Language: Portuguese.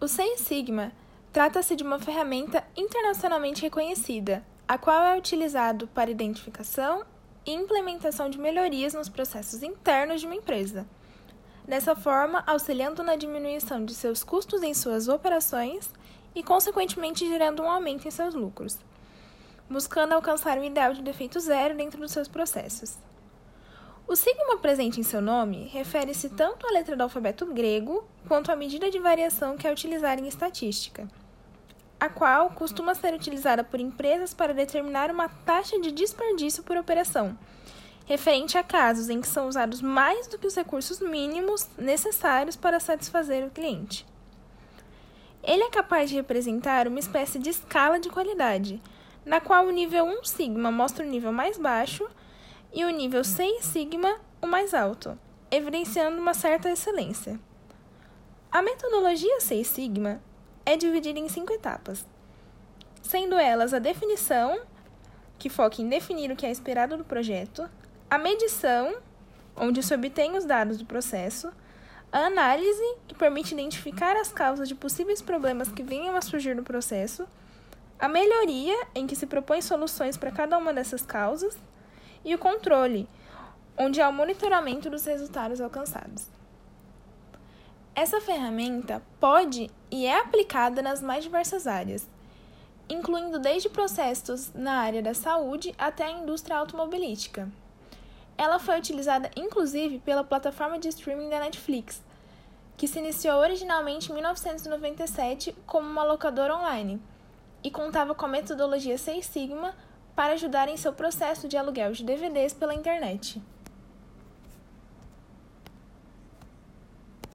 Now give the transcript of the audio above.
O Seis Sigma trata-se de uma ferramenta internacionalmente reconhecida, a qual é utilizado para identificação e implementação de melhorias nos processos internos de uma empresa. Dessa forma, auxiliando na diminuição de seus custos em suas operações e, consequentemente, gerando um aumento em seus lucros, buscando alcançar o ideal de defeito zero dentro dos seus processos. O sigma presente em seu nome refere-se tanto à letra do alfabeto grego quanto à medida de variação que é utilizada em estatística, a qual costuma ser utilizada por empresas para determinar uma taxa de desperdício por operação, referente a casos em que são usados mais do que os recursos mínimos necessários para satisfazer o cliente. Ele é capaz de representar uma espécie de escala de qualidade, na qual o nível 1 sigma mostra o nível mais baixo e o nível 6 sigma o mais alto, evidenciando uma certa excelência. A metodologia 6 sigma é dividida em cinco etapas, sendo elas a definição, que foca em definir o que é esperado do projeto, a medição, onde se obtém os dados do processo, a análise, que permite identificar as causas de possíveis problemas que venham a surgir no processo, a melhoria, em que se propõe soluções para cada uma dessas causas, e o controle, onde há o monitoramento dos resultados alcançados. Essa ferramenta pode e é aplicada nas mais diversas áreas, incluindo desde processos na área da saúde até a indústria automobilística. Ela foi utilizada inclusive pela plataforma de streaming da Netflix, que se iniciou originalmente em 1997 como uma locadora online e contava com a metodologia Seis Sigma para ajudar em seu processo de aluguel de DVDs pela internet.